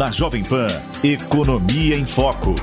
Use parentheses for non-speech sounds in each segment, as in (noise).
Na Jovem Pan, Economia em Foco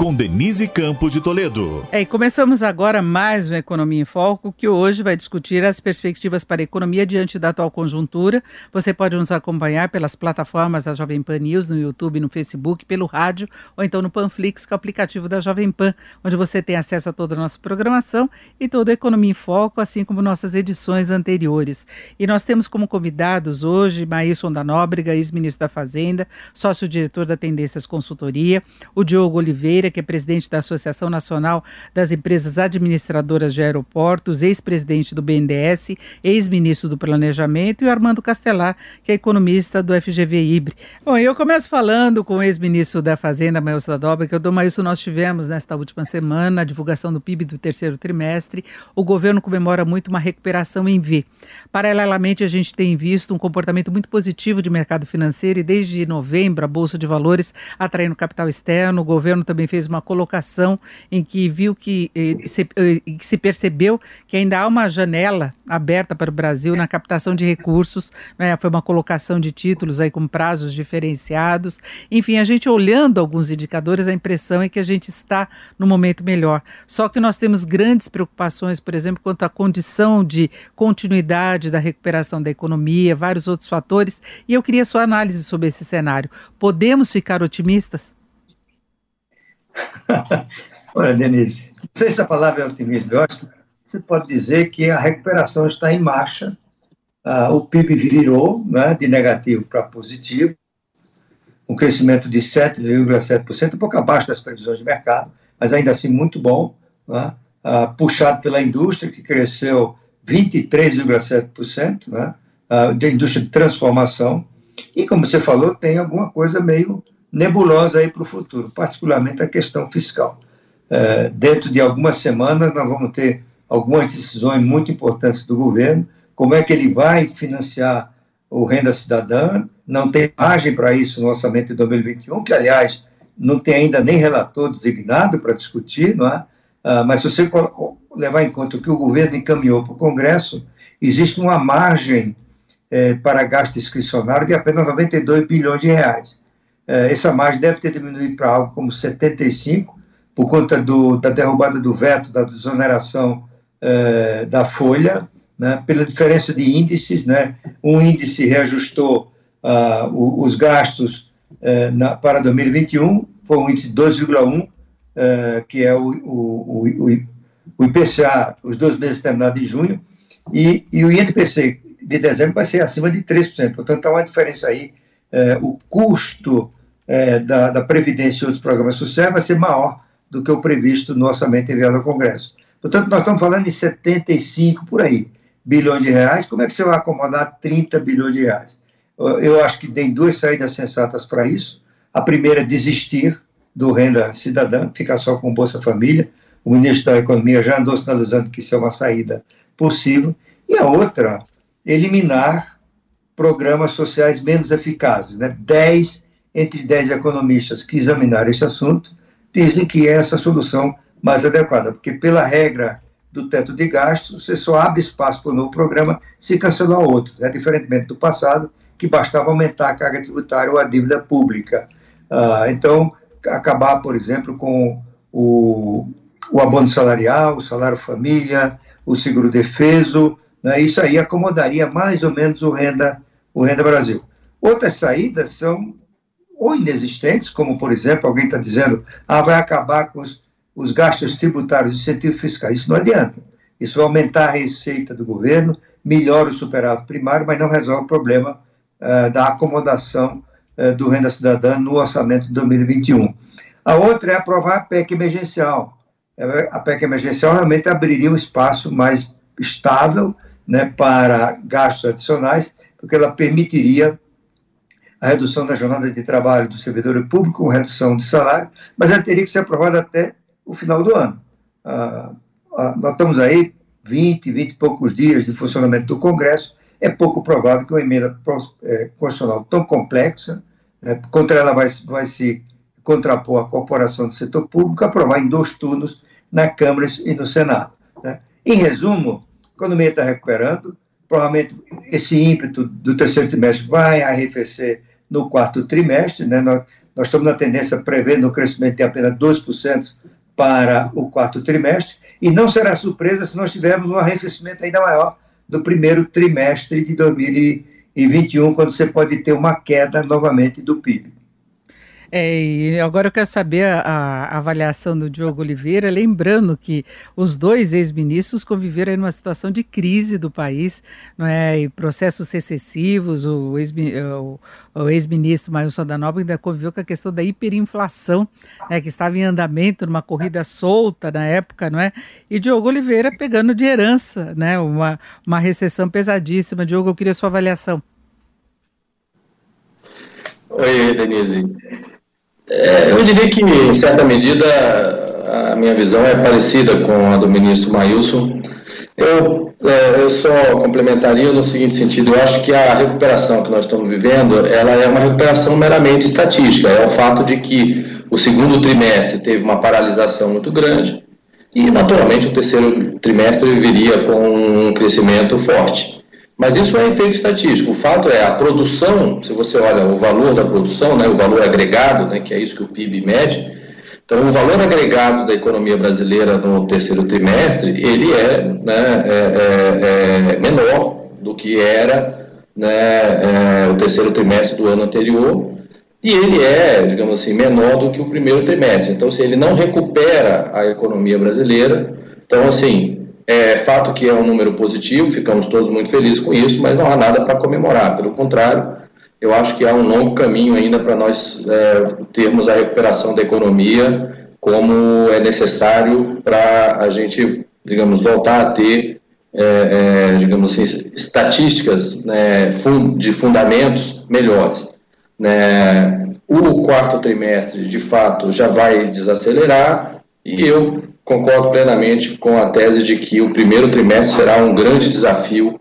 com Denise Campos de Toledo. É, e começamos agora mais uma Economia em Foco, que hoje vai discutir as perspectivas para a economia diante da atual conjuntura. Você pode nos acompanhar pelas plataformas da Jovem Pan News, no YouTube, no Facebook, pelo rádio, ou então no Panflix, que é o aplicativo da Jovem Pan, onde você tem acesso a toda a nossa programação e toda a Economia em Foco, assim como nossas edições anteriores. E nós temos como convidados hoje Maílson da Nóbrega, ex-ministro da Fazenda, sócio-diretor da Tendências Consultoria, o Diogo Oliveira, que é presidente da Associação Nacional das Empresas Administradoras de Aeroportos, ex-presidente do BNDES, ex-ministro do Planejamento, e o Armando Castelar, que é economista do FGV Ibre. Bom, eu começo falando com o ex-ministro da Fazenda, Maílson Dobra, que eu dou Maílson, nós tivemos nesta última semana a divulgação do PIB do terceiro trimestre. O governo comemora muito uma recuperação em V. Paralelamente, a gente tem visto um comportamento muito positivo de mercado financeiro e desde novembro a Bolsa de Valores atraindo capital externo. O governo também fez fez uma colocação em que viu que eh, se, eh, se, percebeu que ainda há uma janela aberta para o Brasil na captação de recursos, né? foi uma colocação de títulos aí com prazos diferenciados. Enfim, a gente olhando alguns indicadores, a impressão é que a gente está no momento melhor. Só que nós temos grandes preocupações, por exemplo, quanto à condição de continuidade da recuperação da economia, vários outros fatores, e eu queria sua análise sobre esse cenário. Podemos ficar otimistas? (laughs) Olha, Denise, não sei se a palavra é otimismo, eu acho que você pode dizer que a recuperação está em marcha, ah, o PIB virou né, de negativo para positivo, um crescimento de 7,7%, um pouco abaixo das previsões de mercado, mas ainda assim muito bom, né, ah, puxado pela indústria, que cresceu 23,7%, né, ah, da indústria de transformação, e como você falou, tem alguma coisa meio nebulosa aí para o futuro, particularmente a questão fiscal. É, dentro de algumas semanas, nós vamos ter algumas decisões muito importantes do governo, como é que ele vai financiar o Renda Cidadã, não tem margem para isso no orçamento de 2021, que, aliás, não tem ainda nem relator designado para discutir, não é? Ah, mas se você levar em conta o que o governo encaminhou para o Congresso, existe uma margem é, para gasto discricionário de apenas 92 bilhões de reais. É, essa margem deve ter diminuído para algo como 75, por conta do, da derrubada do veto, da desoneração é, da folha, né, pela diferença de índices. Né, um índice reajustou uh, os gastos uh, na, para 2021, foi um índice de 2,1, uh, que é o, o, o, IPCA, os dois meses terminados em junho, e, e o INPC de dezembro vai ser acima de 3%. Portanto, há uma diferença aí. o custo é, da, da, Previdência e outros programas sociais vai ser maior do que o previsto no orçamento enviado ao Congresso. Portanto, nós estamos falando de 75 por aí bilhões de reais. Como é que você vai acomodar 30 bilhões de reais? Eu acho que tem duas saídas sensatas para isso. A primeira é desistir do renda cidadã, ficar só com Bolsa Família. O ministro da Economia já andou sinalizando que isso é uma saída possível. E a outra, eliminar programas sociais menos eficazes. Né? 10 entre 10 economistas que examinaram esse assunto, dizem que é essa a solução mais adequada, porque pela regra do teto de gastos, você só abre espaço para o novo programa se cancelar outro, né? diferentemente do passado, que bastava aumentar a carga tributária ou a dívida pública. Ah, então, acabar, por exemplo, com o, o abono salarial, o salário família, o seguro defeso, né? isso aí acomodaria mais ou menos o renda, o renda Brasil. Outras saídas são ou inexistentes, como, por exemplo, alguém está dizendo, ah, vai acabar com os, os gastos tributários, incentivos fiscais. Isso não adianta. Isso vai aumentar a receita do governo, melhora o superávit primário, mas não resolve o problema uh, da acomodação uh, do renda cidadã no orçamento de 2021. A outra é aprovar a PEC emergencial. A PEC emergencial realmente abriria um espaço mais estável né, para gastos adicionais, porque ela permitiria a redução da jornada de trabalho do servidor público, com redução de salário, mas ela teria que ser aprovada até o final do ano. Ah, ah, nós estamos aí 20, 20 e poucos dias de funcionamento do Congresso, é pouco provável que uma emenda é, constitucional tão complexa, é, contra ela vai, vai se contrapor a corporação do setor público, aprovar em dois turnos na Câmara e no Senado. Né? Em resumo, a economia está recuperando, provavelmente esse ímpeto do terceiro trimestre vai arrefecer no quarto trimestre, né? nós, nós estamos na tendência prevendo um crescimento de apenas 2% para o quarto trimestre, e não será surpresa se nós tivermos um arrefecimento ainda maior do primeiro trimestre de 2021, quando você pode ter uma queda novamente do PIB. É, e agora eu quero saber a, a, avaliação do Diogo Oliveira, lembrando que os dois ex-ministros conviveram em uma situação de crise do país, não é? E processos secessivos, o ex-ministro Mailson da Nóbrega ainda conviveu com a questão da hiperinflação, né, que estava em andamento numa corrida solta na época, não é? E Diogo Oliveira pegando de herança, né, uma, uma recessão pesadíssima. Diogo, eu queria sua avaliação. Oi, Denise. É, eu diria que, em certa medida, a minha visão é parecida com a do ministro Mailson. Eu, é, eu só complementaria no seguinte sentido, eu acho que a recuperação que nós estamos vivendo, ela é uma recuperação meramente estatística, é o fato de que o segundo trimestre teve uma paralisação muito grande e, naturalmente, o terceiro trimestre viria com um crescimento forte. Mas isso é efeito estatístico. O fato é a produção, se você olha o valor da produção, né, o valor agregado, né, que é isso que o PIB mede, então o valor agregado da economia brasileira no terceiro trimestre, ele é, né, é, é, é menor do que era né, é, o terceiro trimestre do ano anterior, e ele é, digamos assim, menor do que o primeiro trimestre. Então, se ele não recupera a economia brasileira, então, assim, é fato que é um número positivo, ficamos todos muito felizes com isso, mas não há nada para comemorar. Pelo contrário, eu acho que há um longo caminho ainda para nós é, termos a recuperação da economia como é necessário para a gente, digamos, voltar a ter, é, é, digamos assim, estatísticas né, de fundamentos melhores. Né? O quarto trimestre, de fato, já vai desacelerar e eu concordo plenamente com a tese de que o primeiro trimestre será um grande desafio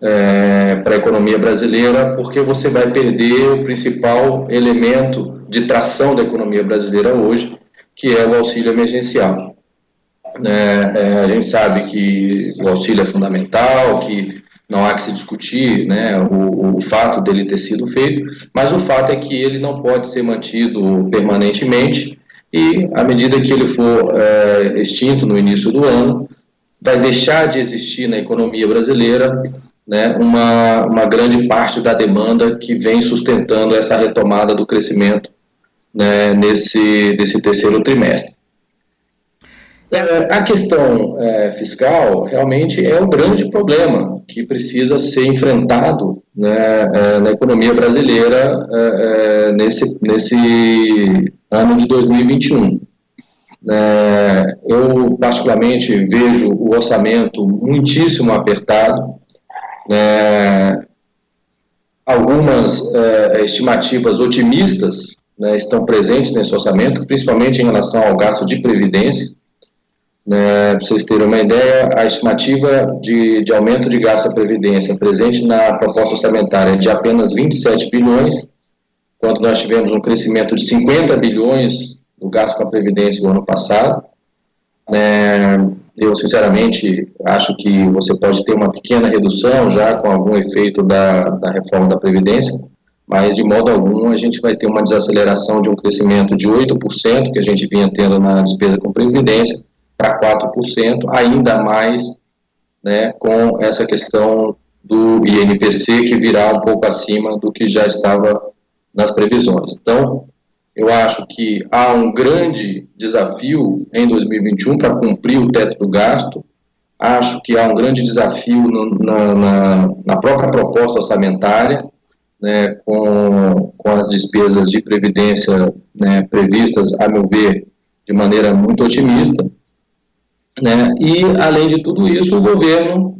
é, para a economia brasileira, porque você vai perder o principal elemento de tração da economia brasileira hoje, que é o auxílio emergencial. É, é, a gente sabe que o auxílio é fundamental, que não há que se discutir né, o, o, fato dele ter sido feito, mas o fato é que ele não pode ser mantido permanentemente e, à medida que ele for é, extinto no início do ano, vai deixar de existir na economia brasileira né, uma, uma grande parte da demanda que vem sustentando essa retomada do crescimento né, nesse, nesse terceiro trimestre. É, a questão é, fiscal realmente é um grande problema que precisa ser enfrentado né, é, na economia brasileira nesse, nesse ano de 2021. É, eu, particularmente, vejo o orçamento muitíssimo apertado. algumas estimativas otimistas né, estão presentes nesse orçamento, principalmente em relação ao gasto de previdência. Né, para vocês terem uma ideia, a estimativa de, de aumento de gasto da Previdência presente na proposta orçamentária é de apenas 27 bilhões, quando nós tivemos um crescimento de 50 bilhões do gasto com a Previdência no ano passado. É, eu, sinceramente, acho que você pode ter uma pequena redução já com algum efeito da, da reforma da Previdência, mas de modo algum a gente vai ter uma desaceleração de um crescimento de 8% que a gente vinha tendo na despesa com Previdência, para 4%, ainda mais né, com essa questão do INPC, que virá um pouco acima do que já estava nas previsões. Então, eu acho que há um grande desafio em 2021 para cumprir o teto do gasto. Acho que há um grande desafio no, na, na, na, própria proposta orçamentária, né, com, com as despesas de previdência né, previstas, a meu ver, de maneira muito otimista. Né? E, além de tudo isso, o governo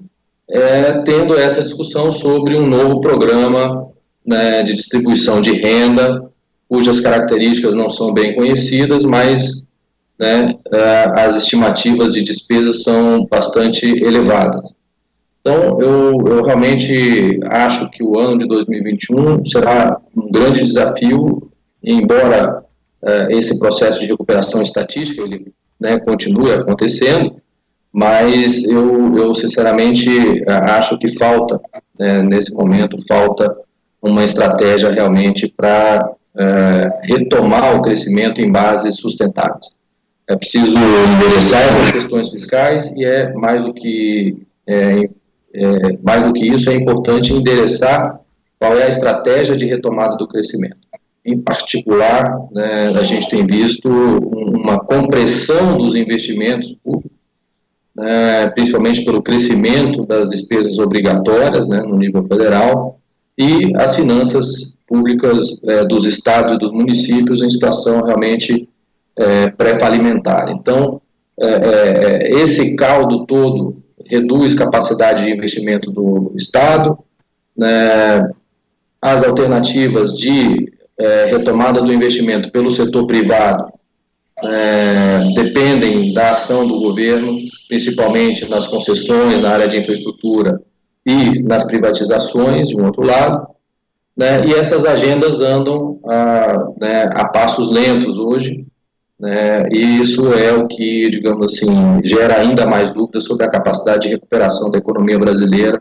é, tendo essa discussão sobre um novo programa né, de distribuição de renda, cujas características não são bem conhecidas, mas né, é, as estimativas de despesas são bastante elevadas. Então, eu, eu, realmente acho que o ano de 2021 será um grande desafio, embora é, esse processo de recuperação estatística ele né, continue acontecendo, mas eu, eu sinceramente acho que falta, né, nesse momento, falta uma estratégia realmente para é, retomar o crescimento em bases sustentáveis. É preciso endereçar essas questões fiscais e é mais do que é, é, mais do que isso é importante endereçar qual é a estratégia de retomada do crescimento. Em particular, né, a gente tem visto uma compressão dos investimentos públicos, né, principalmente pelo crescimento das despesas obrigatórias né, no nível federal e as finanças públicas é, dos estados e dos municípios em situação realmente é, pré-falimentar. Então, é, é, esse caldo todo reduz capacidade de investimento do Estado, né, as alternativas de é, retomada do investimento pelo setor privado é, dependem da ação do governo, principalmente nas concessões na área de infraestrutura e nas privatizações, de um outro lado, né, e essas agendas andam a, né, a passos lentos hoje, né, e isso é o que, digamos assim, gera ainda mais dúvidas sobre a capacidade de recuperação da economia brasileira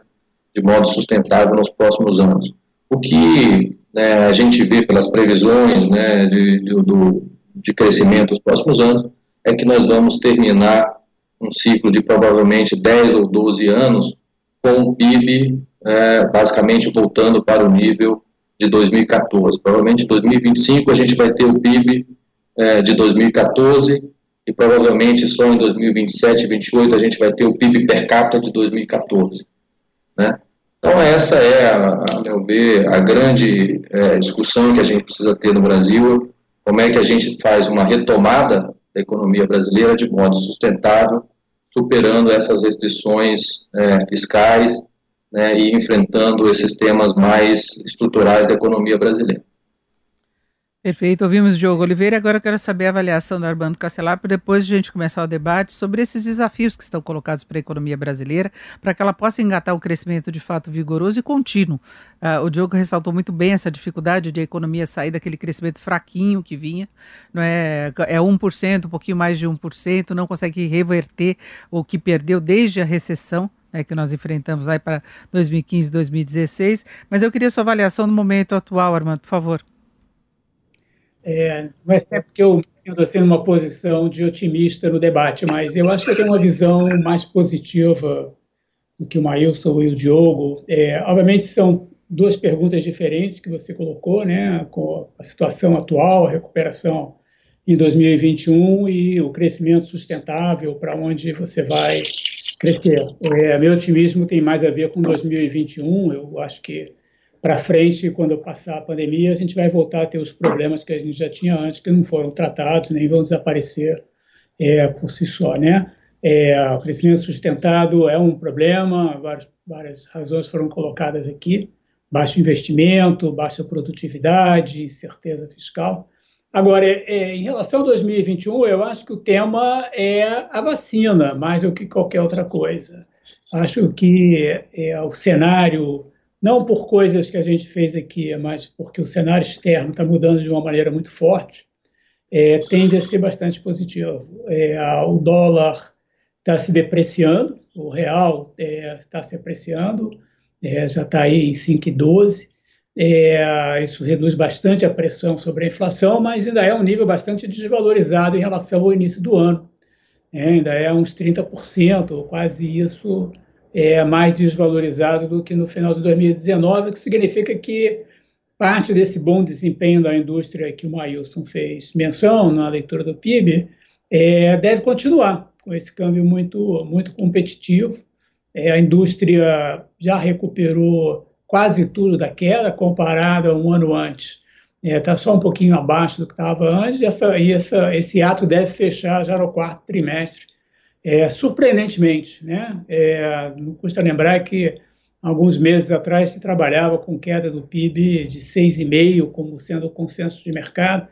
de modo sustentável nos próximos anos. O que né, a gente vê pelas previsões né, de, de, do, de crescimento nos próximos anos é que nós vamos terminar um ciclo de provavelmente 10 ou 12 anos com o PIB é, basicamente voltando para o nível de 2014. Provavelmente em 2025 a gente vai ter o PIB é, de 2014 e provavelmente só em 2027 e 2028 a gente vai ter o PIB per capita de 2014. Né? Então essa é, a, a meu ver, a grande é, discussão que a gente precisa ter no Brasil, como é que a gente faz uma retomada da economia brasileira de modo sustentável, superando essas restrições é, fiscais né, e enfrentando esses temas mais estruturais da economia brasileira. Perfeito, ouvimos Diogo Oliveira. Agora eu quero saber a avaliação do Armando Castelar para depois a gente começar o debate sobre esses desafios que estão colocados para a economia brasileira, para que ela possa engatar um crescimento de fato vigoroso e contínuo. Uh, o Diogo ressaltou muito bem essa dificuldade de a economia sair daquele crescimento fraquinho que vinha, não é, é 1%, um pouquinho mais de 1%, não consegue reverter o que perdeu desde a recessão né, que nós enfrentamos lá para 2015, 2016. Mas eu queria sua avaliação no momento atual, Armando, por favor. É, não é sempre que eu sinto assim numa posição de otimista no debate, mas eu acho que eu tenho uma visão mais positiva do que o Maílson e o Diogo. É, obviamente são duas perguntas diferentes que você colocou, né, com a situação atual, a recuperação em 2021 e o crescimento sustentável, para onde você vai crescer. É, meu otimismo tem mais a ver com 2021, eu acho que para frente, quando passar a pandemia, a gente vai voltar a ter os problemas que a gente já tinha antes, que não foram tratados, nem vão desaparecer é, por si só, né? É, o crescimento sustentado é um problema, várias, várias razões foram colocadas aqui, baixo investimento, baixa produtividade, incerteza fiscal. Agora, é, em relação a 2021, eu acho que o tema é a vacina, mais do que qualquer outra coisa. Acho que é, o cenário não por coisas que a gente fez aqui, mas porque o cenário externo está mudando de uma maneira muito forte, é, tende a ser bastante positivo. É, o dólar está se depreciando, o real é, está se apreciando, é, já está aí em 5,12. É, isso reduz bastante a pressão sobre a inflação, mas ainda é um nível bastante desvalorizado em relação ao início do ano. É, ainda é uns 30%, quase isso é, mais desvalorizado do que no final de 2019, o que significa que parte desse bom desempenho da indústria que o Mailson fez menção na leitura do PIB é, deve continuar com esse câmbio muito, muito competitivo. É, a indústria já recuperou quase tudo da queda comparado a um ano antes. Está é, só um pouquinho abaixo do que estava antes, e, essa, e essa, esse ato deve fechar já no quarto trimestre é, surpreendentemente, né? É, não custa lembrar que alguns meses atrás se trabalhava com queda do PIB de 6,5% como sendo o consenso de mercado,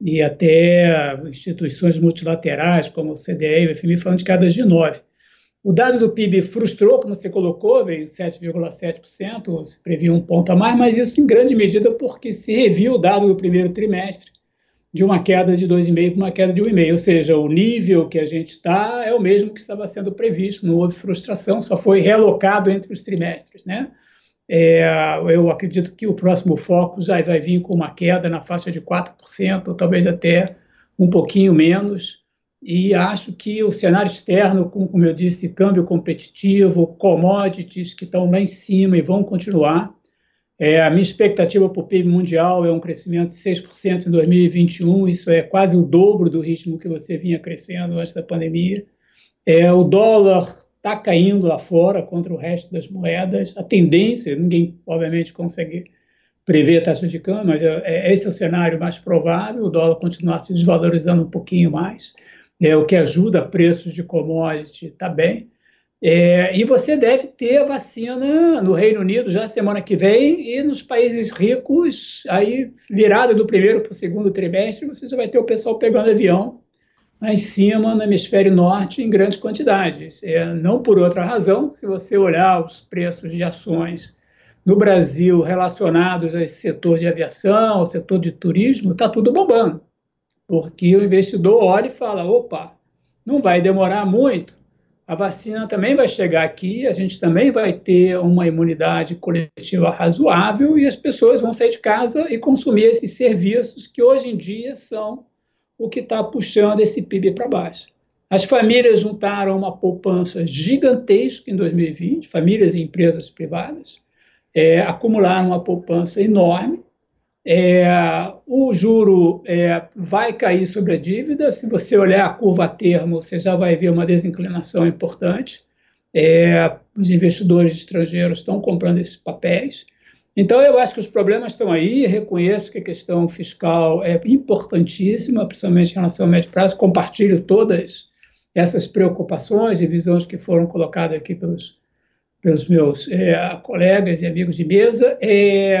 e até instituições multilaterais como o CDE e o FMI falando de quedas de 9%. O dado do PIB frustrou, como você colocou, veio 7,7%, se previa um ponto a mais, mas isso em grande medida porque se reviu o dado do primeiro trimestre, de uma queda de 2,5% para uma queda de 1,5%. Ou seja, o nível que a gente está é o mesmo que estava sendo previsto, não houve frustração, só foi realocado entre os trimestres. Né? É, eu acredito que o próximo foco já vai vir com uma queda na faixa de 4%, ou talvez até um pouquinho menos. E acho que o cenário externo, como, como eu disse, câmbio competitivo, commodities que estão lá em cima e vão continuar. É, a minha expectativa para o PIB mundial é um crescimento de 6% em 2021, isso é quase o dobro do ritmo que você vinha crescendo antes da pandemia. É, o dólar está caindo lá fora contra o resto das moedas. A tendência, ninguém, obviamente, consegue prever a taxa de câmbio, mas é, é, esse é o cenário mais provável, o dólar continuar se desvalorizando um pouquinho mais, é, o que ajuda preços de commodities está bem. É, e você deve ter a vacina no Reino Unido já semana que vem e nos países ricos, aí virada do primeiro para o segundo trimestre, você já vai ter o pessoal pegando avião lá em cima, no hemisfério norte, em grandes quantidades. É, não por outra razão, se você olhar os preços de ações no Brasil relacionados a esse setor de aviação, ao setor de turismo, está tudo bombando. Porque o investidor olha e fala: opa, não vai demorar muito, a vacina também vai chegar aqui, a gente também vai ter uma imunidade coletiva razoável e as pessoas vão sair de casa e consumir esses serviços que hoje em dia são o que está puxando esse PIB para baixo. As famílias juntaram uma poupança gigantesca em 2020, famílias e empresas privadas, é, acumularam uma poupança enorme. É, o juro é, vai cair sobre a dívida. Se você olhar a curva a termo, você já vai ver uma desinclinação importante. É, os investidores estrangeiros estão comprando esses papéis. Então, eu acho que os problemas estão aí, reconheço que a questão fiscal é importantíssima, principalmente em relação ao médio prazo, compartilho todas essas preocupações e visões que foram colocadas aqui pelos, pelos meus é, colegas e amigos de mesa, é,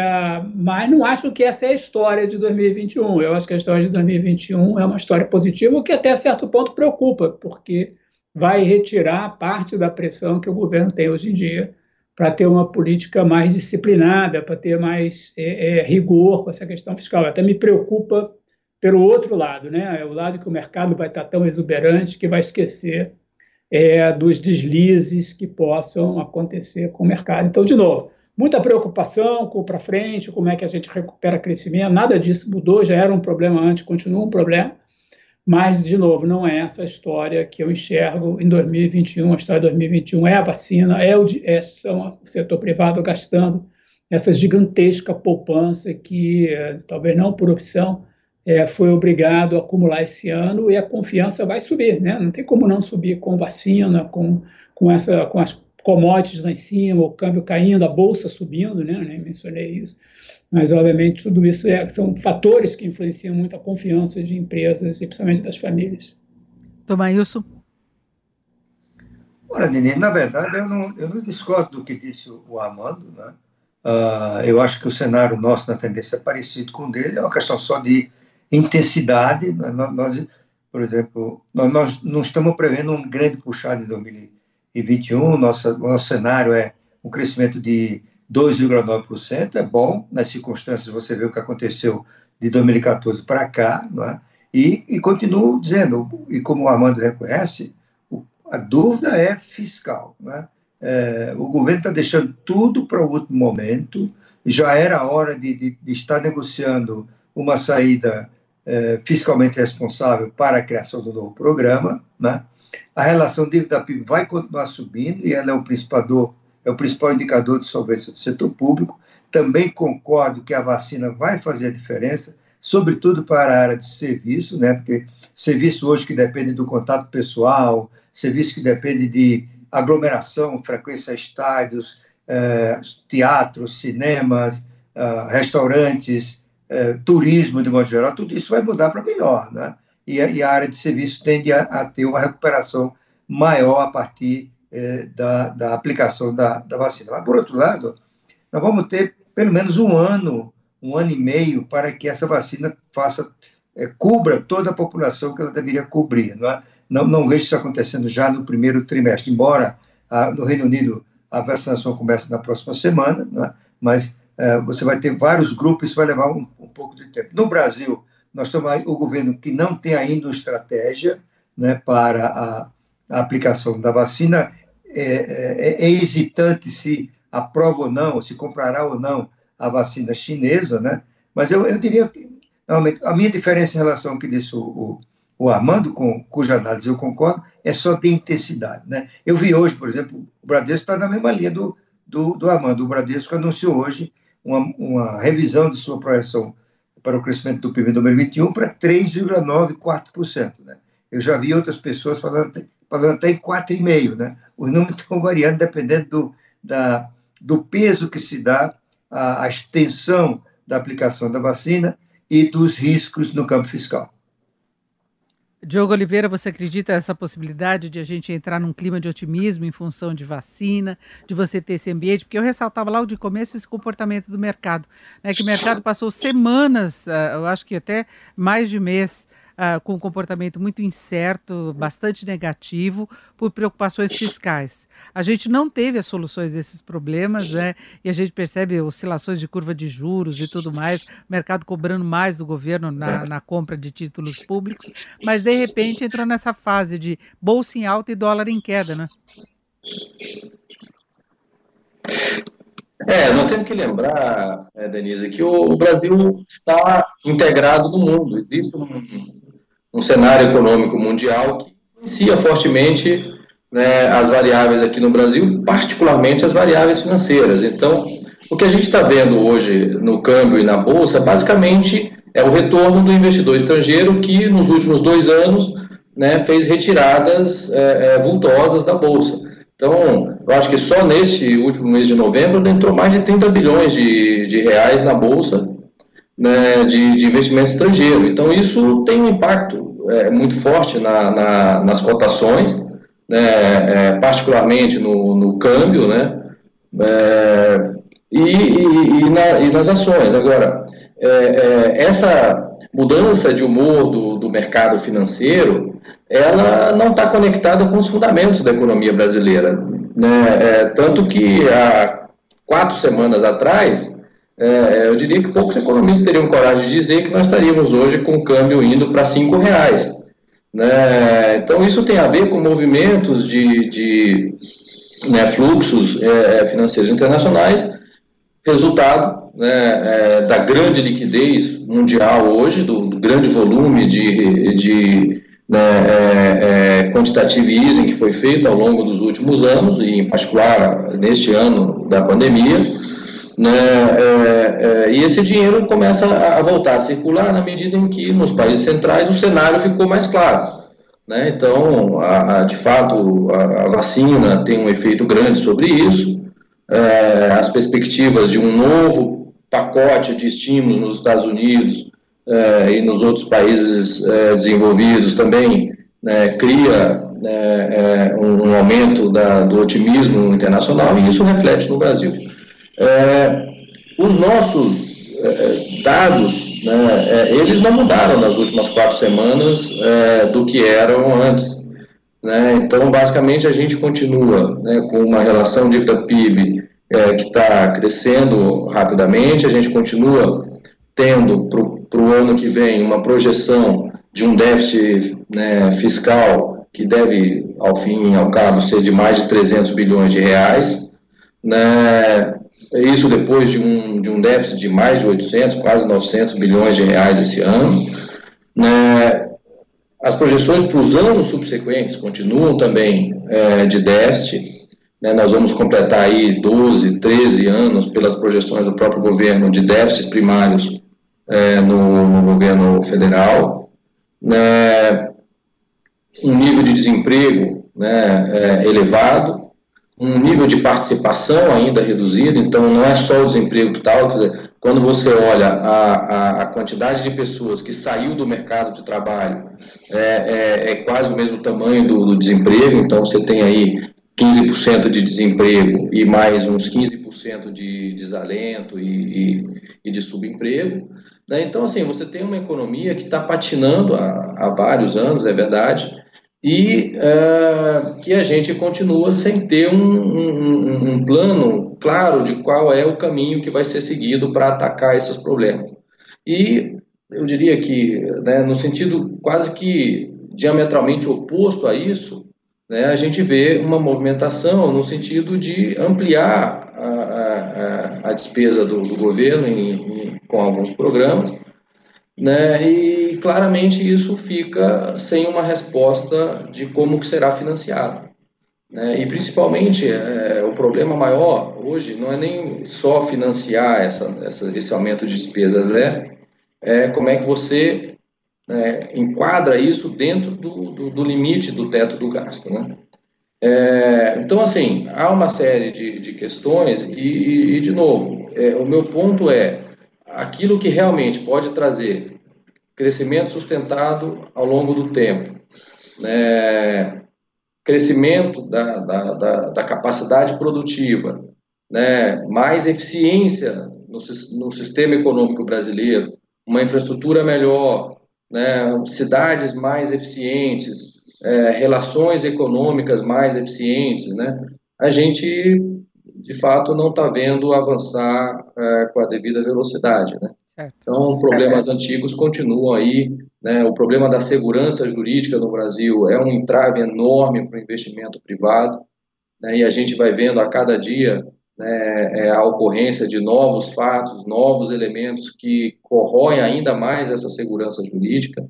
mas não acho que essa é a história de 2021. Eu acho que a história de 2021 é uma história positiva, o que até certo ponto preocupa, porque vai retirar parte da pressão que o governo tem hoje em dia para ter uma política mais disciplinada, para ter mais é, é, rigor com essa questão fiscal. Até me preocupa pelo outro lado, né? É o lado que o mercado vai estar tão exuberante que vai esquecer é, dos deslizes que possam acontecer com o mercado. Então, de novo, muita preocupação com para frente, como é que a gente recupera crescimento. Nada disso mudou, já era um problema antes, continua um problema. Mas, de novo, não é essa história que eu enxergo em 2021. A história de 2021 é a vacina, é o, é, são o setor privado gastando essa gigantesca poupança que, é, talvez não por opção, é, foi obrigado a acumular esse ano e a confiança vai subir, né? Não tem como não subir com vacina, com, com, essa, com as commodities lá em cima, o câmbio caindo, a bolsa subindo, né? Eu nem mencionei isso. Mas, obviamente, tudo isso é, são fatores que influenciam muito a confiança de empresas e principalmente das famílias. Tomailson? Ora, Nini, na verdade, eu não, eu não discordo do que disse o Armando. Né? Uh, eu acho que o cenário nosso na tendência é parecido com o dele, é uma questão só de intensidade. Né? Nós, por exemplo, nós, não estamos prevendo um grande puxado em 2021, nosso, nosso cenário é um crescimento de 2,9% é bom, nas circunstâncias você vê o que aconteceu de 2014 para cá, é? e, e continuo dizendo, e como o Armando reconhece, a dúvida é fiscal. É? É, o governo está deixando tudo para o último momento, já era hora de, de, de estar negociando uma saída é, fiscalmente responsável para a criação do novo programa. Né? A relação dívida-PIB vai continuar subindo e ela é o principal é o principal indicador de solvência do setor público. Também concordo que a vacina vai fazer a diferença, sobretudo para a área de serviço, né? porque serviço hoje que depende do contato pessoal, serviço que depende de aglomeração, frequência a estádios, eh, teatros, cinemas, eh, restaurantes, eh, turismo de modo geral, tudo isso vai mudar para melhor. Né? E, e, a área de serviço tende a, a ter uma recuperação maior a partir é, da, da, aplicação da, da, vacina. Mas, por outro lado, nós vamos ter pelo menos um ano, um ano e meio, para que essa vacina faça, é, cubra toda a população que ela deveria cobrir. Não, é? não, não, vejo isso acontecendo já no primeiro trimestre, embora a, no Reino Unido a vacinação comece na próxima semana, é? mas é, você vai ter vários grupos, isso vai levar um, um pouco de tempo. No Brasil, nós temos o governo que não tem ainda uma estratégia né, para a, a aplicação da vacina é, é, é, hesitante se aprova ou não, se comprará ou não a vacina chinesa, né? Mas eu, eu diria que, a minha diferença em relação ao que disse o, o, o Armando, com, cuja análise eu concordo, é só de intensidade, né? Eu vi hoje, por exemplo, o Bradesco está na mesma linha do, do, do Armando. O Bradesco anunciou hoje uma, uma revisão de sua projeção para o crescimento do PIB em 2021 para 3,94%, né? Eu já vi outras pessoas falando, falando até em 4,5%, né? Os números estão variando dependendo do, da, do peso que se dá à, à extensão da aplicação da vacina e dos riscos no campo fiscal. Diogo Oliveira, você acredita nessa possibilidade de a gente entrar num clima de otimismo em função de vacina, de você ter esse ambiente? Porque eu ressaltava lá de começo esse comportamento do mercado, né? que o mercado passou semanas, ah, eu acho que até mais de mês, uh, com um comportamento muito incerto, bastante negativo, por preocupações fiscais. A gente não teve as soluções desses problemas, né? E a gente percebe oscilações de curva de juros e tudo mais, mercado cobrando mais do governo na, na compra de títulos públicos, mas de repente entrou nessa fase de bolsa em alta e dólar em queda, né? É, nós temos que lembrar, é, Denise, que o, Brasil está integrado no mundo. Existe um, um cenário econômico mundial que influencia fortemente né, as variáveis aqui no Brasil, particularmente as variáveis financeiras. Então, o que a gente está vendo hoje no câmbio e na bolsa, basicamente, é o retorno do investidor estrangeiro que, nos últimos dois anos, né, fez retiradas é, é, vultosas da bolsa. Então, eu acho que só nesse último mês de novembro entrou mais de 30 bilhões de, de reais na bolsa né, de, de, investimento estrangeiro. Então, isso tem um impacto é, muito forte na, na, nas cotações, né, é, particularmente no, no, câmbio, né, é, e, e, e, na, e, nas ações. Agora, é, é, essa mudança de humor do, do mercado financeiro, ela não está conectada com os fundamentos da economia brasileira. Né, é, tanto que há quatro semanas atrás, é, é, eu diria que poucos economistas teriam coragem de dizer que nós estaríamos hoje com o câmbio indo para cinco reais. Né? Então, isso tem a ver com movimentos de, de né, fluxos é, é financeiros internacionais, resultado né, é, da grande liquidez mundial hoje, do, do grande volume de, de né, é, quantitative easing que foi feito ao longo dos últimos anos, e em particular neste ano da pandemia, né, é, é, e esse dinheiro começa a voltar a circular na medida em que nos países centrais o cenário ficou mais claro. Né? Então, a, a, de fato, a, a, vacina tem um efeito grande sobre isso. É, as perspectivas de um novo pacote de estímulos nos Estados Unidos é, e nos outros países é, desenvolvidos também né, cria né, é, um, um, aumento da, do otimismo internacional e isso reflete no Brasil. É, os nossos é, dados, né, é, eles não mudaram nas últimas quatro semanas é, do que eram antes. Né? Então, basicamente, a gente continua né, com uma relação dívida-PIB é, que está crescendo rapidamente, a gente continua tendo para o ano que vem uma projeção de um déficit né, fiscal que deve, ao fim e ao cabo, ser de mais de 300 bilhões de reais. Né, isso depois de um, de um déficit de mais de 800, quase 900 bilhões de reais esse ano. Né? As projeções para os anos subsequentes continuam também é, de déficit. Né? Nós vamos completar aí 12, 13 anos, pelas projeções do próprio governo, de déficits primários é, no, no, governo federal. Né? Um nível de desemprego né, é, elevado, um nível de participação ainda reduzido, então não é só o desemprego total, quer dizer, quando você olha a, a, a quantidade de pessoas que saiu do mercado de trabalho, é, é, é quase o mesmo tamanho do, do, desemprego, então você tem aí 15% de desemprego e mais uns 15% de desalento e, e, e de subemprego. Né? Então, assim, você tem uma economia que está patinando há, há vários anos, é verdade, e uh, que a gente continua sem ter um, um, um, plano claro de qual é o caminho que vai ser seguido para atacar esses problemas. E eu diria que, né, no sentido quase que diametralmente oposto a isso, né, a gente vê uma movimentação no sentido de ampliar a, despesa do, do governo em, em, com alguns programas, né? E claramente isso fica sem uma resposta de como que será financiado. Né? E principalmente é, o problema maior hoje não é nem só financiar essa, essa, esse aumento de despesas, é, é como é que você é, enquadra isso dentro do, do, do, limite do teto do gasto. Né? É, então, assim, há uma série de, de questões e, e, de novo, é, o meu ponto é aquilo que realmente pode trazer crescimento sustentado ao longo do tempo, né, crescimento da, da, da, da capacidade produtiva, né, mais eficiência no, no, sistema econômico brasileiro, uma infraestrutura melhor, né, cidades mais eficientes, é, relações econômicas mais eficientes, né, a gente, de fato, não está vendo avançar é, com a devida velocidade. Né? Então, problemas antigos continuam aí. Né? O problema da segurança jurídica no Brasil é um entrave enorme para o investimento privado. Né? E a gente vai vendo a cada dia né, é a ocorrência de novos fatos, novos elementos que corroem ainda mais essa segurança jurídica.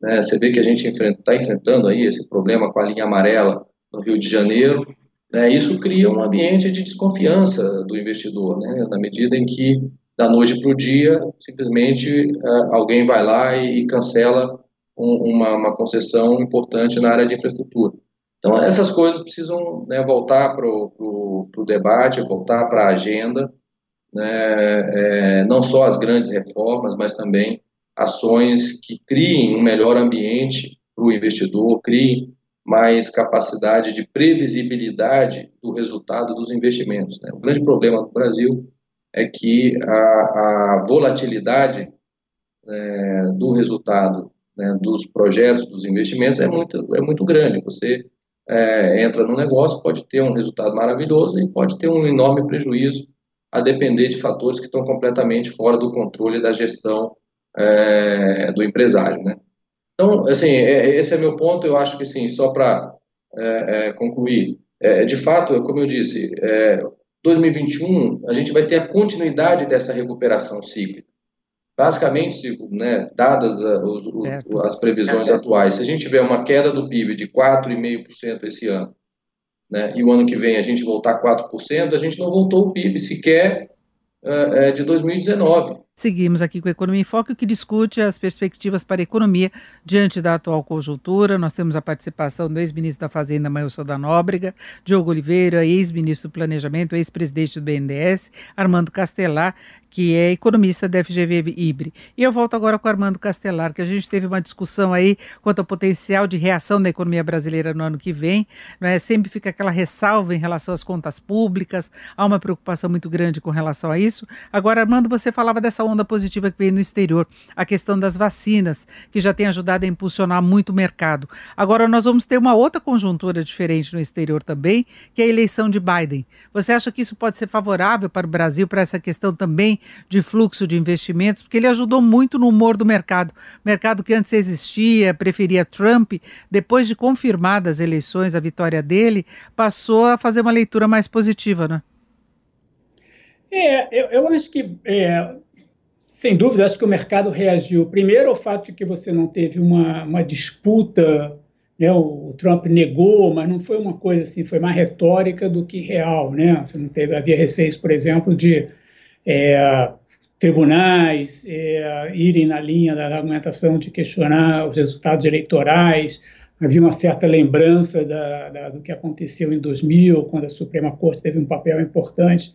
Né? Você vê que a gente está enfrenta, enfrentando aí esse problema com a linha amarela no Rio de Janeiro. Né? Isso cria um ambiente de desconfiança do investidor, né? na medida em que da noite para o dia, simplesmente uh, alguém vai lá e, e cancela um, uma, uma, concessão importante na área de infraestrutura. Então, essas coisas precisam né, voltar para o debate, voltar para a agenda, né, é, não só as grandes reformas, mas também ações que criem um melhor ambiente para o investidor, criem mais capacidade de previsibilidade do resultado dos investimentos. Né? O grande problema do Brasil é que a, a volatilidade é, do resultado né, dos projetos, dos investimentos, é muito, é muito grande. Você é, entra no negócio, pode ter um resultado maravilhoso e pode ter um enorme prejuízo, a depender de fatores que estão completamente fora do controle da gestão é, do empresário. Né? Então, assim, é, esse é meu ponto. Eu acho que, assim, só para é, é, concluir, de fato, como eu disse, 2021, a gente vai ter a continuidade dessa recuperação cíclica. Basicamente, né, dadas os, os, as previsões atuais, se a gente tiver uma queda do PIB de 4,5% esse ano, né, e o ano que vem a gente voltar 4%, a gente não voltou o PIB sequer de 2019. Seguimos aqui com a Economia em Foco, que discute as perspectivas para a economia diante da atual conjuntura. Nós temos a participação do ex-ministro da Fazenda, Mailson da Nóbrega, Diogo Oliveira, ex-ministro do Planejamento, ex-presidente do BNDES, Armando Castelar, que é economista da FGV Ibre. E eu volto agora com o Armando Castelar, que a gente teve uma discussão aí quanto ao potencial de reação da economia brasileira no ano que vem. é Sempre fica aquela ressalva em relação às contas públicas, há uma preocupação muito grande com relação a isso. Agora, Armando, você falava dessa onda positiva que veio no exterior, a questão das vacinas, que já tem ajudado a impulsionar muito o mercado. Agora, nós vamos ter uma outra conjuntura diferente no exterior também, que é a eleição de Biden. Você acha que isso pode ser favorável para o Brasil, para essa questão também de fluxo de investimentos, porque ele ajudou muito no humor do mercado. Mercado que antes existia, preferia Trump, depois de confirmadas as eleições, a vitória dele, passou a fazer uma leitura mais positiva, né? É, eu, eu acho que, é, sem dúvida, acho que o mercado reagiu. Primeiro, ao fato de que você não teve uma, uma disputa né, o Trump negou, mas não foi uma coisa assim, foi mais retórica do que real, né? Você não teve, havia receios, por exemplo, de é, tribunais é, irem na linha da argumentação de questionar os resultados eleitorais. Havia uma certa lembrança da, da, do que aconteceu em 2000, quando a Suprema Corte teve um papel importante.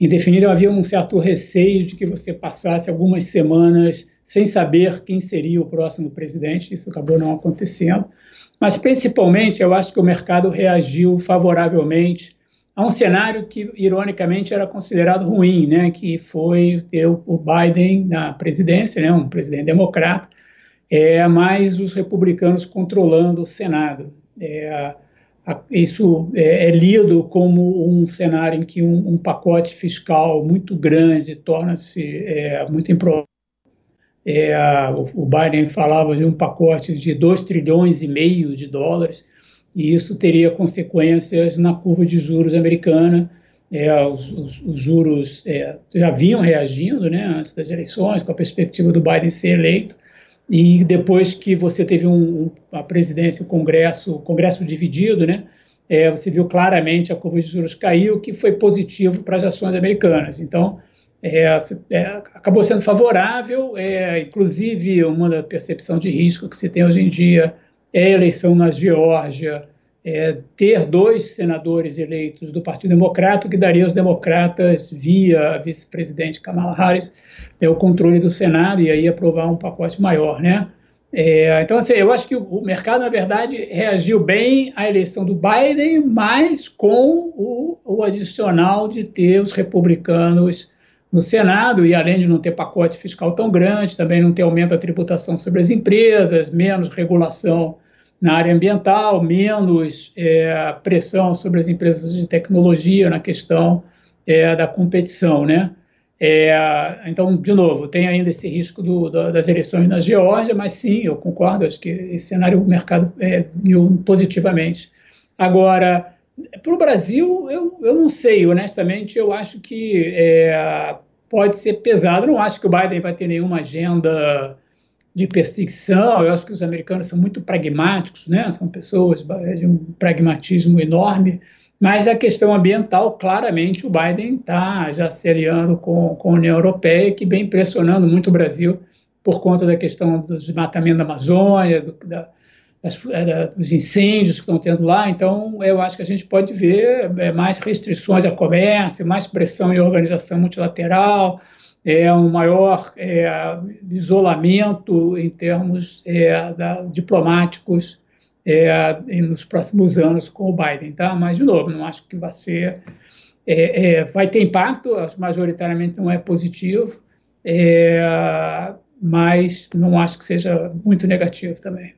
Em definitiva, havia um certo receio de que você passasse algumas semanas sem saber quem seria o próximo presidente. Isso acabou não acontecendo. Mas, principalmente, eu acho que o mercado reagiu favoravelmente a um cenário que, ironicamente, era considerado ruim, né, que foi ter o Biden na presidência, né, um presidente democrata, é, mais os republicanos controlando o Senado. É, isso é, é, lido como um cenário em que um, um pacote fiscal muito grande torna-se é, muito improvável. É, o, Biden falava de um pacote de 2 trilhões e meio de dólares, e isso teria consequências na curva de juros americana é, os, os, os, juros é, já vinham reagindo né, antes das eleições, com a perspectiva do Biden ser eleito, e depois que você teve um, a presidência, o Congresso, o Congresso dividido, né, é, você viu claramente a curva de juros caiu, que foi positivo para as ações americanas. Então, é, é, acabou sendo favorável, é, inclusive uma percepção de risco que se tem hoje em dia é a eleição na Geórgia, é, ter dois senadores eleitos do Partido Democrata, que daria aos democratas, via vice-presidente Kamala Harris, é, o controle do Senado e aí aprovar um pacote maior, né? É, então, assim, eu acho que o, mercado, na verdade, reagiu bem à eleição do Biden, mas com o, o adicional de ter os republicanos no Senado, e além de não ter pacote fiscal tão grande, também não ter aumento da tributação sobre as empresas, menos regulação na área ambiental, menos é, pressão sobre as empresas de tecnologia na questão é, da competição, né? É, então, de novo, tem ainda esse risco do, do, das eleições na Geórgia, mas sim, eu concordo, acho que esse cenário o mercado é, viu positivamente. Agora, para o Brasil, eu, eu não sei, honestamente, eu acho que é, pode ser pesado. Não acho que o Biden vai ter nenhuma agenda de perseguição. Eu acho que os americanos são muito pragmáticos, né? São pessoas de um pragmatismo enorme. Mas a questão ambiental, claramente, o Biden está já se aliando com, com a União Europeia, que vem pressionando muito o Brasil por conta da questão do desmatamento da Amazônia, do, da, das, é, da, dos incêndios que estão tendo lá. Então, eu acho que a gente pode ver é, mais restrições ao comércio, mais pressão em organização multilateral, é, um maior é, isolamento em termos é, da, diplomáticos é, nos próximos anos com o Biden, tá? Mas de novo, não acho que vai ser, é, é, vai ter impacto, majoritariamente não é positivo, é, mas não acho que seja muito negativo também.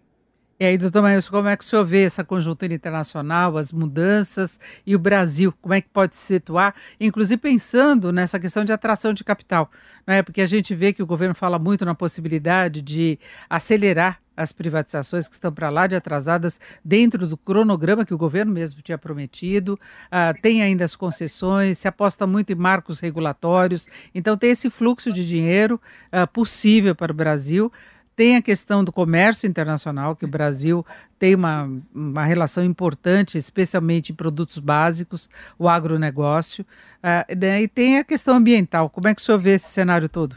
E aí, doutor Maílson, como é que o senhor vê essa conjuntura internacional, as mudanças e o Brasil? Como é que pode se situar? Inclusive pensando nessa questão de atração de capital, não é? Porque a gente vê que o governo fala muito na possibilidade de acelerar as privatizações que estão para lá de atrasadas dentro do cronograma que o governo mesmo tinha prometido, uh, tem ainda as concessões, se aposta muito em marcos regulatórios, então tem esse fluxo de dinheiro uh, possível para o Brasil. Tem a questão do comércio internacional, que o Brasil tem uma, uma relação importante, especialmente em produtos básicos, o agronegócio. Uh, e tem a questão ambiental. Como é que o senhor vê esse cenário todo?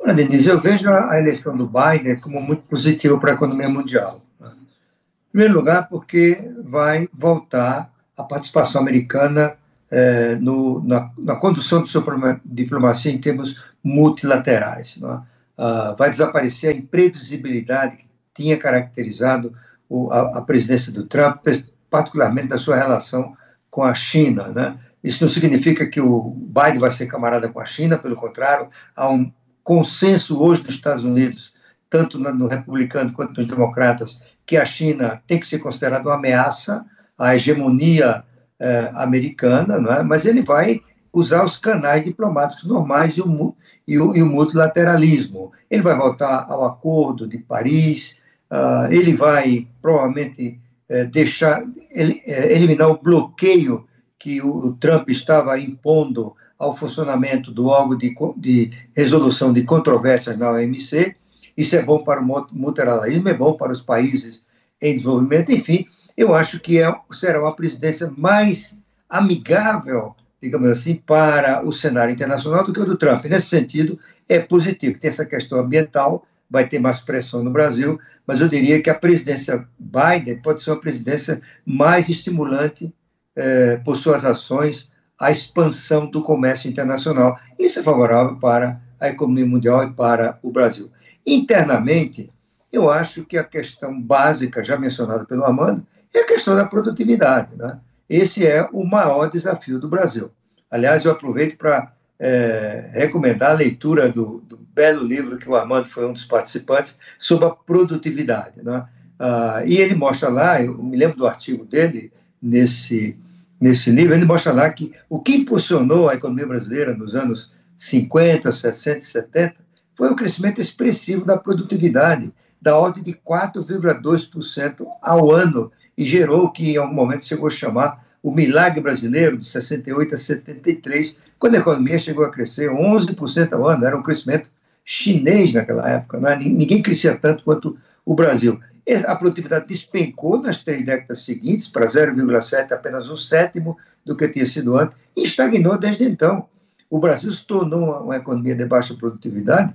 Olha, Denise, eu vejo a eleição do Biden como muito positiva para a economia mundial. Né? Em primeiro lugar, porque vai voltar a participação americana eh, no, na, na, condução de sua diplomacia em termos multilaterais. Né? Uh, vai desaparecer a imprevisibilidade que tinha caracterizado o, a, a, presidência do Trump, particularmente da sua relação com a China. Né? Isso não significa que o Biden vai ser camarada com a China, pelo contrário, há um consenso hoje nos Estados Unidos, tanto no republicano quanto nos democratas, que a China tem que ser considerada uma ameaça à hegemonia eh, americana, é? mas ele vai usar os canais diplomáticos normais e o, e o, e o multilateralismo. Ele vai voltar ao Acordo de Paris, uh, ele vai provavelmente uh, deixar, ele, uh, eliminar o bloqueio que o, o, Trump estava impondo ao funcionamento do órgão de, de resolução de controvérsias na OMC. Isso é bom para o multilateralismo, é bom para os países em desenvolvimento. Enfim, eu acho que é, será uma presidência mais amigável digamos assim, para o cenário internacional do que o do Trump. Nesse sentido, é positivo. Tem essa questão ambiental, vai ter mais pressão no Brasil, mas eu diria que a presidência Biden pode ser uma presidência mais estimulante eh, por suas ações à expansão do comércio internacional. Isso é favorável para a economia mundial e para o Brasil. Internamente, eu acho que a questão básica, já mencionada pelo Amando, é a questão da produtividade. Né? Esse é o maior desafio do Brasil. Aliás, eu aproveito para é, recomendar a leitura do, do, belo livro que o Armando foi um dos participantes sobre a produtividade. Né? Ah, e ele mostra lá, eu me lembro do artigo dele nesse, nesse livro, ele mostra lá que o que impulsionou a economia brasileira nos anos 50, 60 e 70 foi o crescimento expressivo da produtividade, da ordem de 4,2% ao ano, e gerou o que em algum momento chegou a chamar o milagre brasileiro de 68 a 73, quando a economia chegou a crescer 11% ao ano, era um crescimento chinês naquela época, né? ninguém crescia tanto quanto o Brasil. A produtividade despencou nas três décadas seguintes para 0,7, apenas um sétimo do que tinha sido antes, e estagnou desde então. O Brasil se tornou uma, economia de baixa produtividade,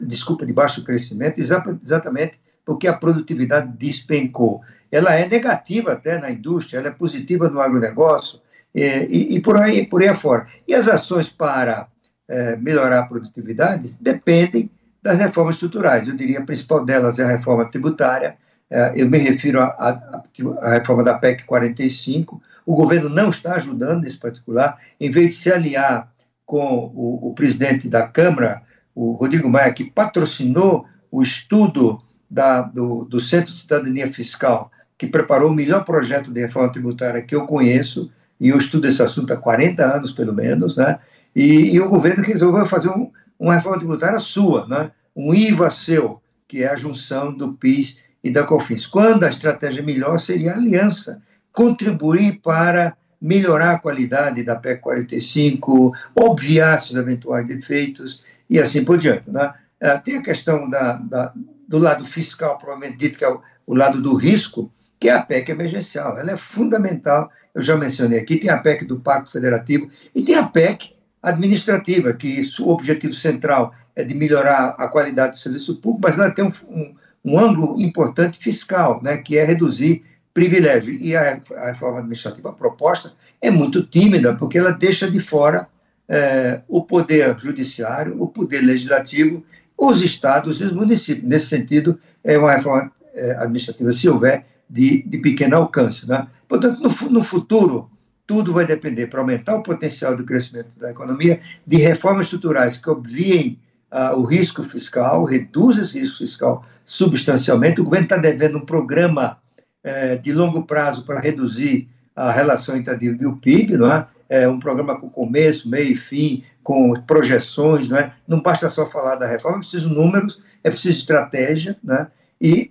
desculpa, de baixo crescimento, exa, exatamente porque a produtividade despencou. Ela é negativa até na indústria, ela é positiva no agronegócio e, e, e por, aí, por aí afora. E as ações para é, melhorar a produtividade dependem das reformas estruturais. Eu diria a principal delas é a reforma tributária, é, eu me refiro à reforma da PEC 45. O governo não está ajudando nesse particular, em vez de se aliar com o, o presidente da Câmara, o Rodrigo Maia, que patrocinou o estudo da, do, do Centro de Cidadania Fiscal, que preparou o melhor projeto de reforma tributária que eu conheço, e eu estudo esse assunto há 40 anos, pelo menos, né? e, e o governo resolveu fazer um, uma reforma tributária sua, né? um IVA seu, que é a junção do PIS e da COFINS. Quando a estratégia melhor seria a aliança, contribuir para melhorar a qualidade da PEC 45, obviar seus eventuais defeitos e assim por diante. Né? É, tem a questão da, da, do lado fiscal, provavelmente dito que é o, o lado do risco, que é a PEC emergencial. Ela é fundamental, eu já mencionei aqui, tem a PEC do Pacto Federativo e tem a PEC administrativa, que o objetivo central é de melhorar a qualidade do serviço público, mas ela tem um, um, um ângulo importante fiscal, né, que é reduzir privilégio. E a, a, reforma administrativa proposta é muito tímida, porque ela deixa de fora é, o poder judiciário, o poder legislativo, os estados e os municípios. Nesse sentido, é uma reforma é, administrativa, se houver, de, de pequeno alcance. Né? Portanto, no, no futuro, tudo vai depender, para aumentar o potencial do crescimento da economia, de reformas estruturais que obviem uh, o risco fiscal, reduzam esse risco fiscal substancialmente. O governo está devendo um programa uh, de longo prazo para reduzir a relação entre a dívida e o PIB, não é? é? um programa com começo, meio e fim, com projeções, não é? Não basta só falar da reforma, é preciso números, é preciso estratégia, né? E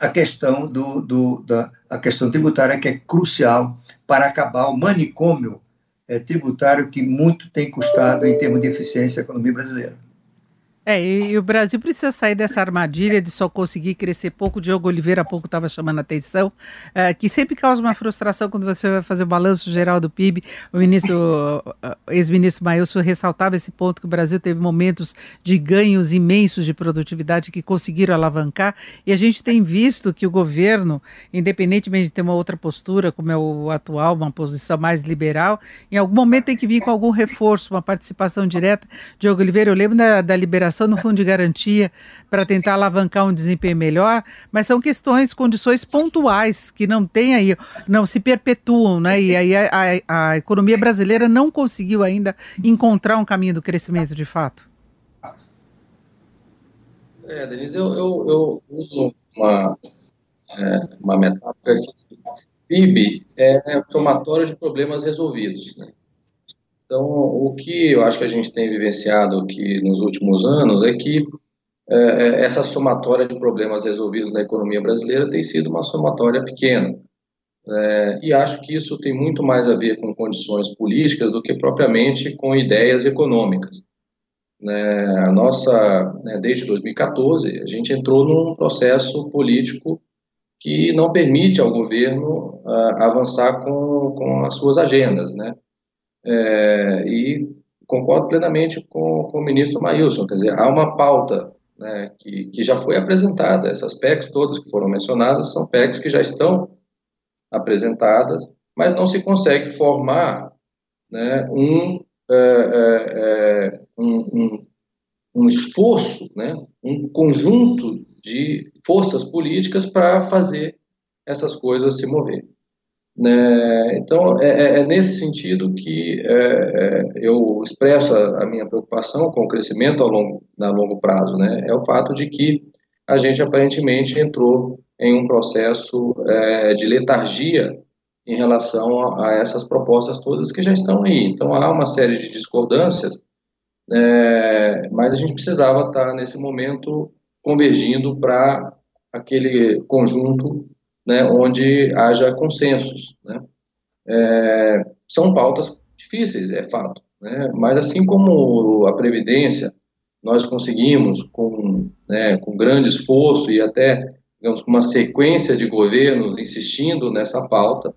a questão do, do da a questão tributária que é crucial para acabar o manicômio é, tributário que muito tem custado em termos de eficiência a economia brasileira. É, e, o Brasil precisa sair dessa armadilha de só conseguir crescer pouco. O Diogo Oliveira há pouco estava chamando a atenção, é, que sempre causa uma frustração quando você vai fazer o balanço geral do PIB. O ministro, ex-ministro Mailson ressaltava esse ponto que o Brasil teve momentos de ganhos imensos de produtividade que conseguiram alavancar. E a gente tem visto que o governo, independentemente de ter uma outra postura, como é o atual, uma posição mais liberal, em algum momento tem que vir com algum reforço, uma participação direta. Diogo Oliveira, eu lembro da, da liberação liberação no fundo de garantia para tentar alavancar um desempenho melhor, mas são questões, condições pontuais que não tem aí, não se perpetuam, né? E aí a, a, a economia brasileira não conseguiu ainda encontrar um caminho do crescimento de fato. É, Denise, eu, eu, eu uso uma, é, uma metáfora que assim, PIB é somatório de problemas resolvidos. Né? Então, o que eu acho que a gente tem vivenciado aqui nos últimos anos é que é, é, essa somatória de problemas resolvidos na economia brasileira tem sido uma somatória pequena. É, e acho que isso tem muito mais a ver com condições políticas do que propriamente com ideias econômicas. Né, a nossa, né, desde 2014, a gente entrou num processo político que não permite ao governo uh, avançar com, com as suas agendas, né? É, e concordo plenamente com, com o ministro Mailson, quer dizer, há uma pauta né, que, que já foi apresentada, essas PECs todas que foram mencionadas são PECs que já estão apresentadas, mas não se consegue formar né, um, é, é, é um, um, um, esforço, né, um conjunto de forças políticas para fazer essas coisas se moverem. Né? Então, é, é, é, nesse sentido que é, é, eu expresso a, a, minha preocupação com o crescimento ao longo, a longo prazo. Né? É o fato de que a gente aparentemente entrou em um processo é, de letargia em relação a, a, essas propostas todas que já estão aí. Então, há uma série de discordâncias, é, mas a gente precisava estar, nesse momento, convergindo para aquele conjunto né, onde haja consensos. Né? é, são pautas difíceis, é fato. Né? Mas assim como a Previdência, nós conseguimos, com, né, com grande esforço e até, digamos, com uma sequência de governos insistindo nessa pauta,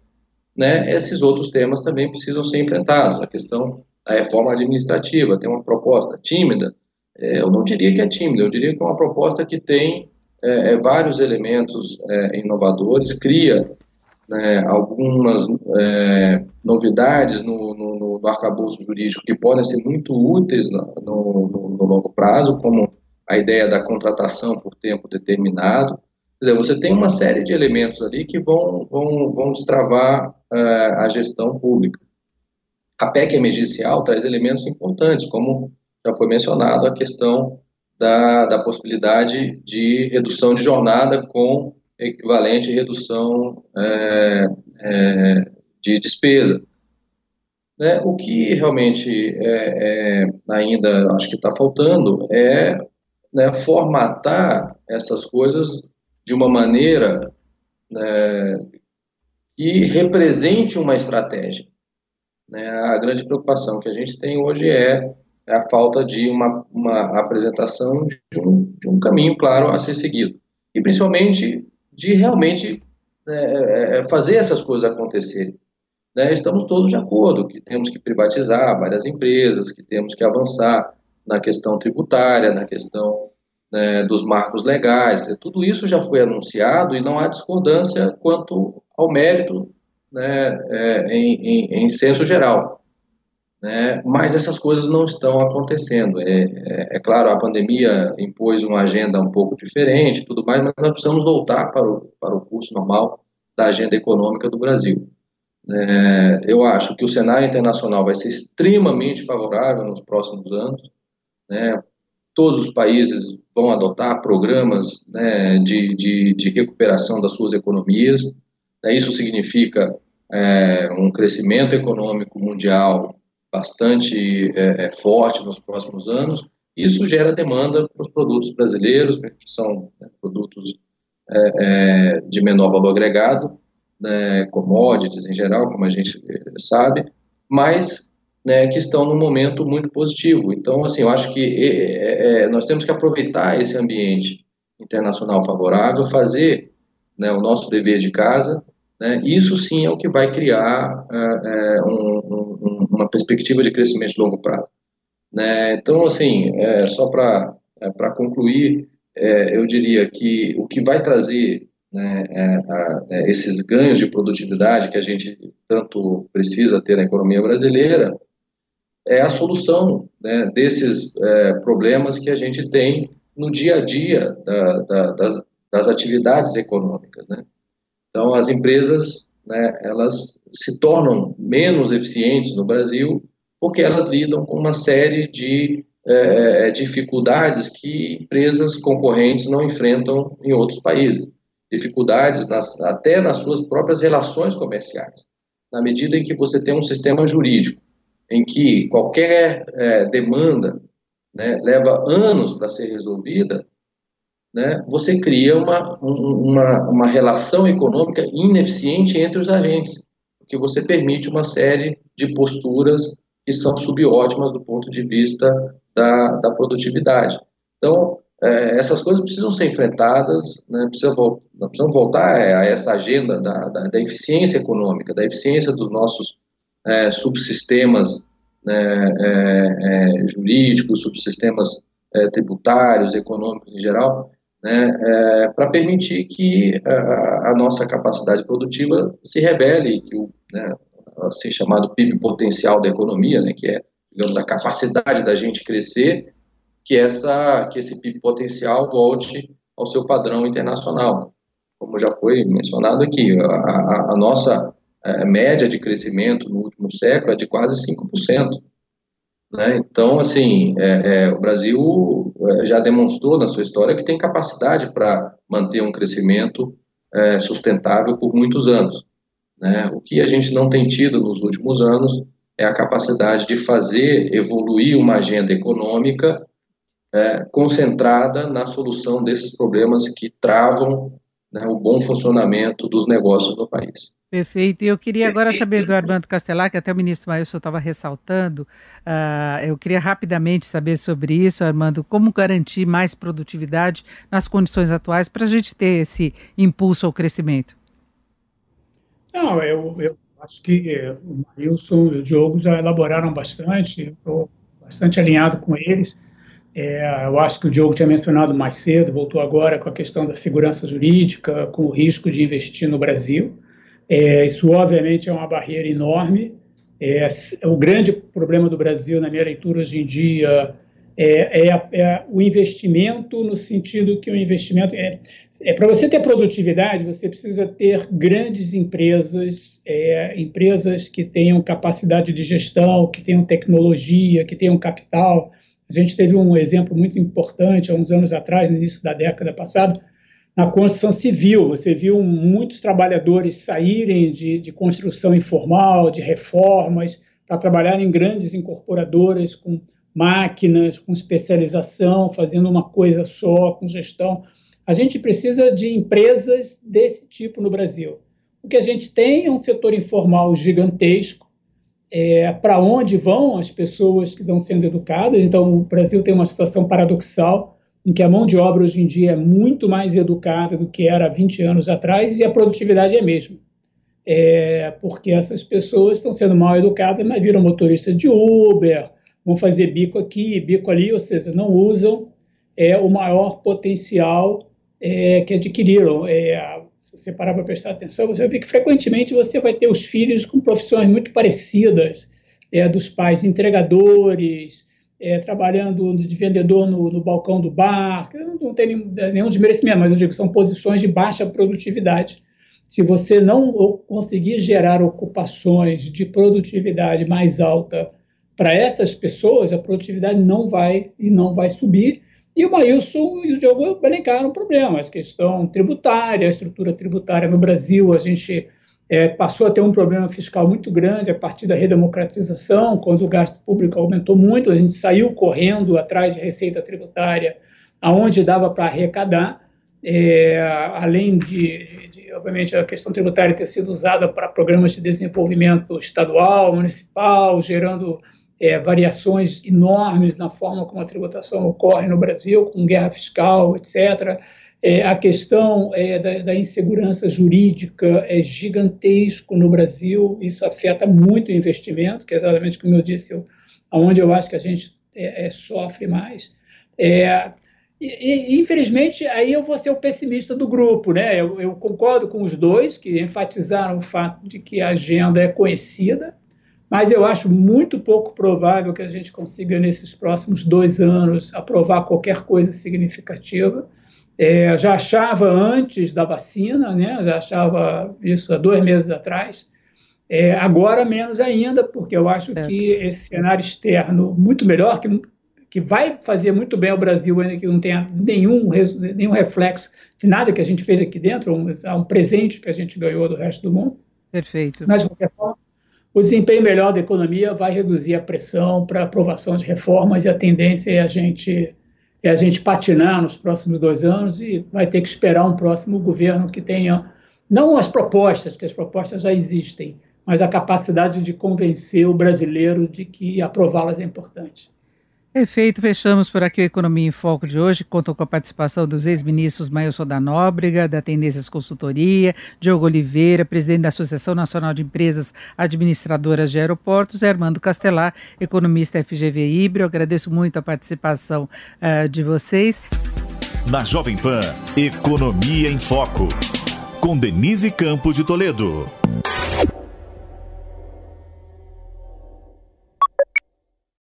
né, esses outros temas também precisam ser enfrentados. A questão da reforma administrativa tem uma proposta tímida, é, eu não diria que é tímida, eu diria que é uma proposta que tem é, é vários elementos é, inovadores, cria né, algumas é, novidades no, no, no arcabouço jurídico que podem ser muito úteis no, no, no, longo prazo, como a ideia da contratação por tempo determinado. Quer dizer, você tem uma série de elementos ali que vão, vão, vão destravar uh, a gestão pública. A PEC emergencial traz elementos importantes, como já foi mencionado, a questão da, da possibilidade de redução de jornada com equivalente redução é, é, de despesa. Né? O que realmente é, é ainda acho que está faltando é né, formatar essas coisas de uma maneira né, que represente uma estratégia. Né? A grande preocupação que a gente tem hoje é a falta de uma, uma apresentação de um, de um caminho claro a ser seguido. E principalmente de realmente né, é, é, fazer essas coisas acontecerem. Né? Estamos todos de acordo que temos que privatizar várias empresas, que temos que avançar na questão tributária, na questão né, dos marcos legais. Tudo isso já foi anunciado e não há discordância quanto ao mérito né, é, em, em, em senso geral. Né? Mas essas coisas não estão acontecendo. É, é, é, claro, a pandemia impôs uma agenda um pouco diferente, tudo mais, mas nós precisamos voltar para o, para o curso normal da agenda econômica do Brasil. É, eu acho que o cenário internacional vai ser extremamente favorável nos próximos anos. Né? Todos os países vão adotar programas né, de, de, de, recuperação das suas economias. Né? Isso significa é, um crescimento econômico mundial bastante é, é, forte nos próximos anos. Isso gera demanda para os produtos brasileiros, né, que são né, produtos é, é, de menor valor agregado, né, commodities em geral, como a gente é, sabe, mas né, que estão num momento muito positivo. Então, assim, eu acho que nós temos que aproveitar esse ambiente internacional favorável, fazer né, o nosso dever de casa. Né, isso sim é o que vai criar um, um uma perspectiva de crescimento de longo prazo. Né? Então, assim, é, só para é, concluir, é, eu diria que o que vai trazer né, é, a, é, esses ganhos de produtividade que a gente tanto precisa ter na economia brasileira é a solução né, desses é, problemas que a gente tem no dia a dia da, da, das, das, atividades econômicas. Né? Então, as empresas né, elas se tornam menos eficientes no Brasil porque elas lidam com uma série de é, dificuldades que empresas concorrentes não enfrentam em outros países. Dificuldades nas, até nas suas próprias relações comerciais. Na medida em que você tem um sistema jurídico em que qualquer é, demanda né, leva anos para ser resolvida, né, você cria uma, uma, uma relação econômica ineficiente entre os agentes, porque você permite uma série de posturas que são subótimas do ponto de vista da, da produtividade. Então, é, essas coisas precisam ser enfrentadas, né, precisa, nós precisamos voltar a essa agenda da, da, da eficiência econômica, da eficiência dos nossos é, subsistemas né, é, é jurídicos, subsistemas é, tributários, econômicos em geral, né, é, para permitir que a, a, nossa capacidade produtiva se revele, que o né, assim chamado PIB potencial da economia, né, que é digamos a capacidade da gente crescer, que essa que esse PIB potencial volte ao seu padrão internacional, como já foi mencionado aqui, a, a, a nossa é, média de crescimento no último século é de quase 5%. Né? Então, assim, é, é, o Brasil é, já demonstrou na sua história que tem capacidade para manter um crescimento é, sustentável por muitos anos. Né? O que a gente não tem tido nos últimos anos é a capacidade de fazer evoluir uma agenda econômica é, concentrada na solução desses problemas que travam né, o bom funcionamento dos negócios no país. Perfeito. E eu queria agora saber do Armando Castelar, que até o ministro Mailson estava ressaltando, uh, eu queria rapidamente saber sobre isso, Armando, como garantir mais produtividade nas condições atuais para a gente ter esse impulso ao crescimento? Não, eu, eu acho que o Mailson e o Diogo já elaboraram bastante, estou bastante alinhado com eles. É, eu acho que o Diogo tinha mencionado mais cedo, voltou agora com a questão da segurança jurídica, com o risco de investir no Brasil. É, isso, obviamente, é uma barreira enorme. É, o grande problema do Brasil, na minha leitura hoje em dia, é, é, é o investimento, no sentido que o investimento. É, é para você ter produtividade, você precisa ter grandes empresas, é, empresas que tenham capacidade de gestão, que tenham tecnologia, que tenham capital. A gente teve um exemplo muito importante há uns anos atrás, no início da década passada, na construção civil. Você viu muitos trabalhadores saírem de, de construção informal, de reformas, para trabalhar em grandes incorporadoras com máquinas, com especialização, fazendo uma coisa só, com gestão. A gente precisa de empresas desse tipo no Brasil. O que a gente tem é um setor informal gigantesco, é, para onde vão as pessoas que estão sendo educadas. Então, o Brasil tem uma situação paradoxal em que a mão de obra hoje em dia é muito mais educada do que era há 20 anos atrás e a produtividade é a mesma. É, porque essas pessoas estão sendo mal educadas, mas viram motorista de Uber, vão fazer bico aqui, bico ali, ou seja, não usam é, o maior potencial é, que adquiriram. É, você parar para prestar atenção, você vai ver que frequentemente você vai ter os filhos com profissões muito parecidas, é, dos pais entregadores, é, trabalhando de vendedor no, no, balcão do bar, não tem nenhum, nenhum desmerecimento, mas eu digo que são posições de baixa produtividade. Se você não conseguir gerar ocupações de produtividade mais alta para essas pessoas, a produtividade não vai e não vai subir. E o Maílson e o Diogo elencaram problemas, questão tributária, a estrutura tributária no Brasil, a gente é, passou a ter um problema fiscal muito grande a partir da redemocratização, quando o gasto público aumentou muito, a gente saiu correndo atrás de receita tributária, aonde dava para arrecadar, é, além de, de, de, obviamente, a questão tributária ter sido usada para programas de desenvolvimento estadual, municipal, gerando é, variações enormes na forma como a tributação ocorre no Brasil, com guerra fiscal, etc., é, a questão é, da, da, insegurança jurídica é gigantesco no Brasil, isso afeta muito o investimento, que é exatamente como eu disse, eu, onde eu acho que a gente é, é sofre mais. É, e, infelizmente, aí eu vou ser o pessimista do grupo, né? Eu, eu, concordo com os dois que enfatizaram o fato de que a agenda é conhecida, mas eu acho muito pouco provável que a gente consiga, nesses próximos dois anos, aprovar qualquer coisa significativa. É, já achava antes da vacina, né? já achava isso há dois meses atrás. É, agora, menos ainda, porque eu acho que esse cenário externo muito melhor, que, que vai fazer muito bem ao Brasil, ainda que não tenha nenhum, nenhum reflexo de nada que a gente fez aqui dentro, um, um presente que a gente ganhou do resto do mundo. Perfeito. Mas, de qualquer forma, o desempenho melhor da economia vai reduzir a pressão para aprovação de reformas e a tendência é a gente é a gente patinar nos próximos dois anos e vai ter que esperar um próximo governo que tenha não as propostas, que as propostas já existem, mas a capacidade de convencer o brasileiro de que aprová-las é importante. Perfeito, fechamos por aqui o Economia em Foco de hoje, contou com a participação dos ex-ministros Mailson da Nóbrega, da Tendências Consultoria, Diogo Oliveira, presidente da Associação Nacional de Empresas Administradoras de Aeroportos, e Armando Castelar, economista FGV Híbrido. Agradeço muito a participação uh, de vocês. Na Jovem Pan, Economia em Foco, com Denise Campos de Toledo.